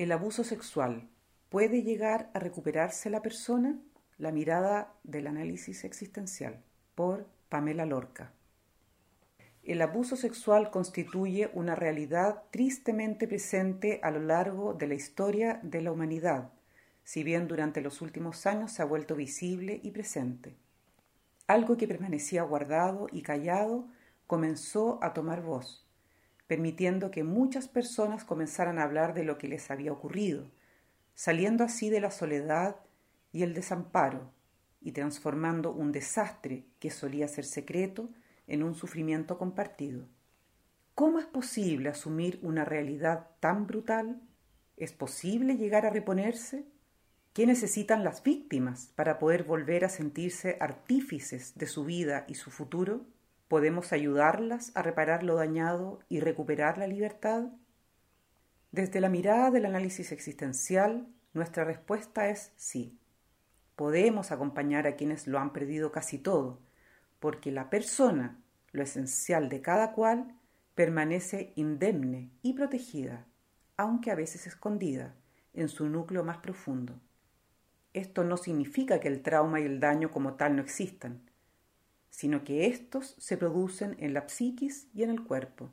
¿El abuso sexual puede llegar a recuperarse la persona? La mirada del análisis existencial por Pamela Lorca. El abuso sexual constituye una realidad tristemente presente a lo largo de la historia de la humanidad, si bien durante los últimos años se ha vuelto visible y presente. Algo que permanecía guardado y callado comenzó a tomar voz permitiendo que muchas personas comenzaran a hablar de lo que les había ocurrido, saliendo así de la soledad y el desamparo y transformando un desastre que solía ser secreto en un sufrimiento compartido. ¿Cómo es posible asumir una realidad tan brutal? ¿Es posible llegar a reponerse? ¿Qué necesitan las víctimas para poder volver a sentirse artífices de su vida y su futuro? ¿Podemos ayudarlas a reparar lo dañado y recuperar la libertad? Desde la mirada del análisis existencial, nuestra respuesta es sí. Podemos acompañar a quienes lo han perdido casi todo, porque la persona, lo esencial de cada cual, permanece indemne y protegida, aunque a veces escondida, en su núcleo más profundo. Esto no significa que el trauma y el daño como tal no existan, sino que éstos se producen en la psiquis y en el cuerpo,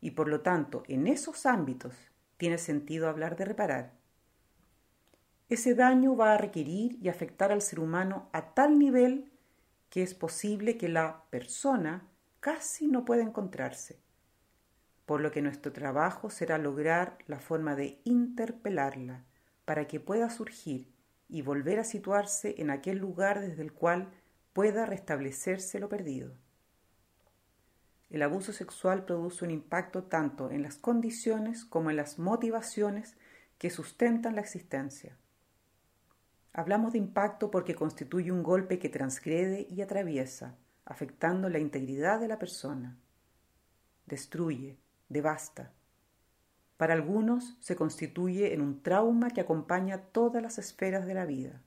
y por lo tanto en esos ámbitos tiene sentido hablar de reparar. Ese daño va a requerir y afectar al ser humano a tal nivel que es posible que la persona casi no pueda encontrarse, por lo que nuestro trabajo será lograr la forma de interpelarla para que pueda surgir y volver a situarse en aquel lugar desde el cual pueda restablecerse lo perdido. El abuso sexual produce un impacto tanto en las condiciones como en las motivaciones que sustentan la existencia. Hablamos de impacto porque constituye un golpe que transgrede y atraviesa, afectando la integridad de la persona. Destruye, devasta. Para algunos se constituye en un trauma que acompaña todas las esferas de la vida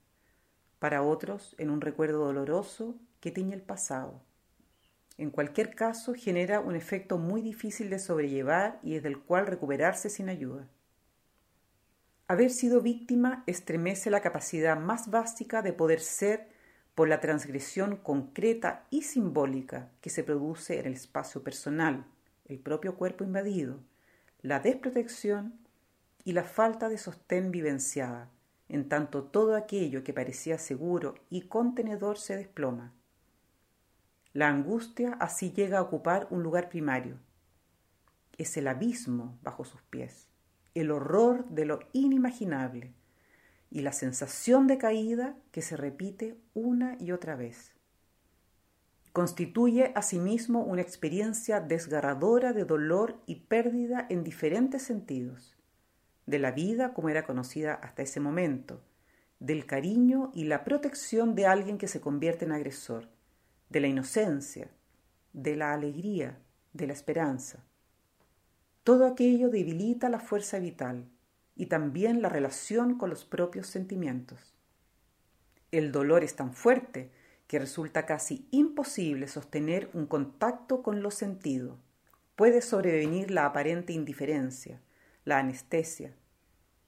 para otros en un recuerdo doloroso que tiñe el pasado. En cualquier caso, genera un efecto muy difícil de sobrellevar y es del cual recuperarse sin ayuda. Haber sido víctima estremece la capacidad más básica de poder ser por la transgresión concreta y simbólica que se produce en el espacio personal, el propio cuerpo invadido, la desprotección y la falta de sostén vivenciada, en tanto todo aquello que parecía seguro y contenedor se desploma. La angustia así llega a ocupar un lugar primario. Es el abismo bajo sus pies, el horror de lo inimaginable y la sensación de caída que se repite una y otra vez. Constituye asimismo una experiencia desgarradora de dolor y pérdida en diferentes sentidos de la vida como era conocida hasta ese momento, del cariño y la protección de alguien que se convierte en agresor, de la inocencia, de la alegría, de la esperanza. Todo aquello debilita la fuerza vital y también la relación con los propios sentimientos. El dolor es tan fuerte que resulta casi imposible sostener un contacto con lo sentido. Puede sobrevenir la aparente indiferencia, la anestesia,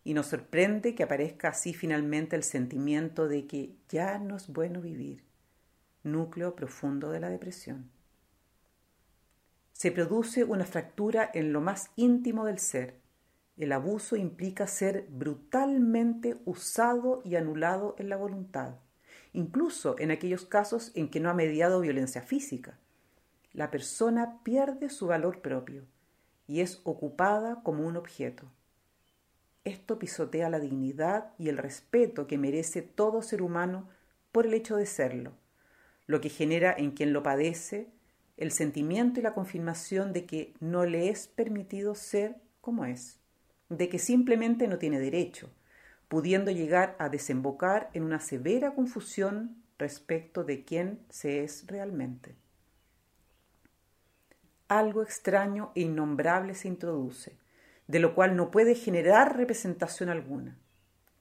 y nos sorprende que aparezca así finalmente el sentimiento de que ya no es bueno vivir, núcleo profundo de la depresión. Se produce una fractura en lo más íntimo del ser. El abuso implica ser brutalmente usado y anulado en la voluntad, incluso en aquellos casos en que no ha mediado violencia física. La persona pierde su valor propio y es ocupada como un objeto. Esto pisotea la dignidad y el respeto que merece todo ser humano por el hecho de serlo, lo que genera en quien lo padece el sentimiento y la confirmación de que no le es permitido ser como es, de que simplemente no tiene derecho, pudiendo llegar a desembocar en una severa confusión respecto de quién se es realmente algo extraño e innombrable se introduce, de lo cual no puede generar representación alguna.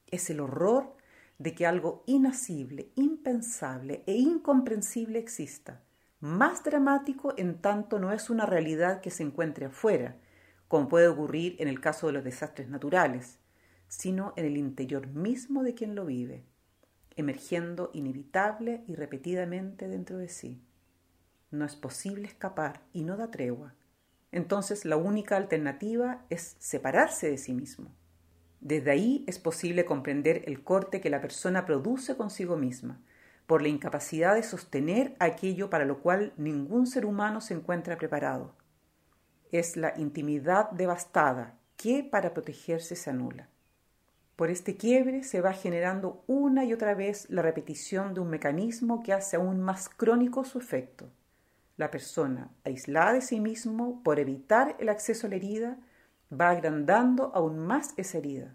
Es el horror de que algo inasible, impensable e incomprensible exista, más dramático en tanto no es una realidad que se encuentre afuera, como puede ocurrir en el caso de los desastres naturales, sino en el interior mismo de quien lo vive, emergiendo inevitable y repetidamente dentro de sí. No es posible escapar y no da tregua. Entonces la única alternativa es separarse de sí mismo. Desde ahí es posible comprender el corte que la persona produce consigo misma, por la incapacidad de sostener aquello para lo cual ningún ser humano se encuentra preparado. Es la intimidad devastada que para protegerse se anula. Por este quiebre se va generando una y otra vez la repetición de un mecanismo que hace aún más crónico su efecto. La persona, aislada de sí mismo por evitar el acceso a la herida, va agrandando aún más esa herida,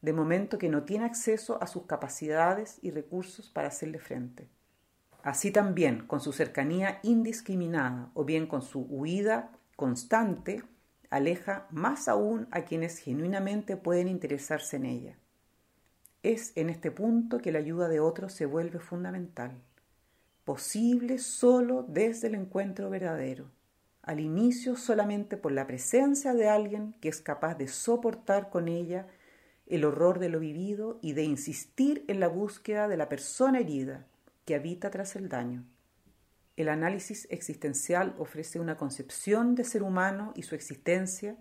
de momento que no tiene acceso a sus capacidades y recursos para hacerle frente. Así también, con su cercanía indiscriminada o bien con su huida constante, aleja más aún a quienes genuinamente pueden interesarse en ella. Es en este punto que la ayuda de otros se vuelve fundamental, posible solo desde el encuentro verdadero, al inicio solamente por la presencia de alguien que es capaz de soportar con ella el horror de lo vivido y de insistir en la búsqueda de la persona herida que habita tras el daño. El análisis existencial ofrece una concepción de ser humano y su existencia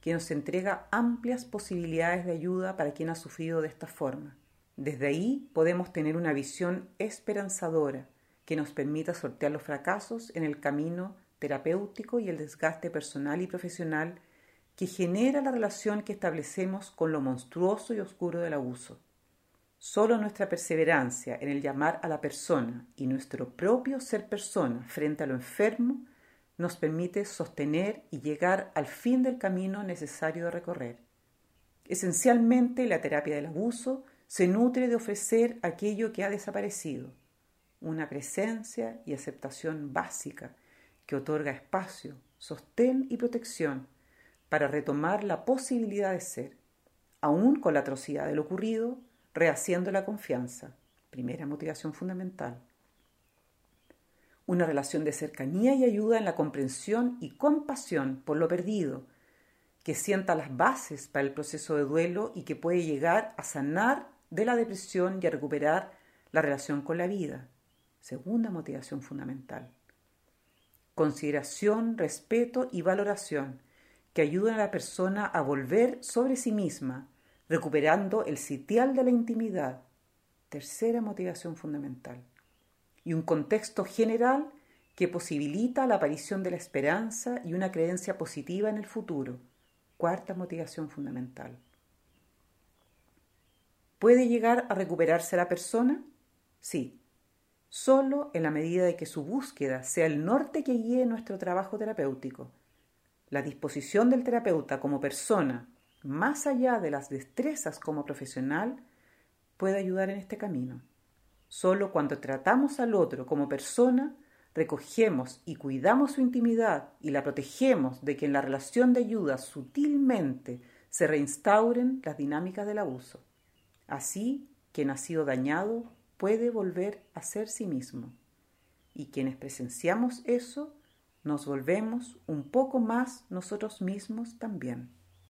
que nos entrega amplias posibilidades de ayuda para quien ha sufrido de esta forma. Desde ahí podemos tener una visión esperanzadora que nos permita sortear los fracasos en el camino terapéutico y el desgaste personal y profesional que genera la relación que establecemos con lo monstruoso y oscuro del abuso. Solo nuestra perseverancia en el llamar a la persona y nuestro propio ser persona frente a lo enfermo nos permite sostener y llegar al fin del camino necesario de recorrer. Esencialmente, la terapia del abuso se nutre de ofrecer aquello que ha desaparecido, una presencia y aceptación básica que otorga espacio, sostén y protección para retomar la posibilidad de ser, aún con la atrocidad de lo ocurrido, rehaciendo la confianza, primera motivación fundamental. Una relación de cercanía y ayuda en la comprensión y compasión por lo perdido, que sienta las bases para el proceso de duelo y que puede llegar a sanar de la depresión y a recuperar la relación con la vida. Segunda motivación fundamental. Consideración, respeto y valoración que ayudan a la persona a volver sobre sí misma recuperando el sitial de la intimidad, tercera motivación fundamental, y un contexto general que posibilita la aparición de la esperanza y una creencia positiva en el futuro, cuarta motivación fundamental. ¿Puede llegar a recuperarse la persona? Sí, solo en la medida de que su búsqueda sea el norte que guíe nuestro trabajo terapéutico. La disposición del terapeuta como persona más allá de las destrezas como profesional, puede ayudar en este camino. Solo cuando tratamos al otro como persona, recogemos y cuidamos su intimidad y la protegemos de que en la relación de ayuda sutilmente se reinstauren las dinámicas del abuso. Así, quien ha sido dañado puede volver a ser sí mismo. Y quienes presenciamos eso, nos volvemos un poco más nosotros mismos también.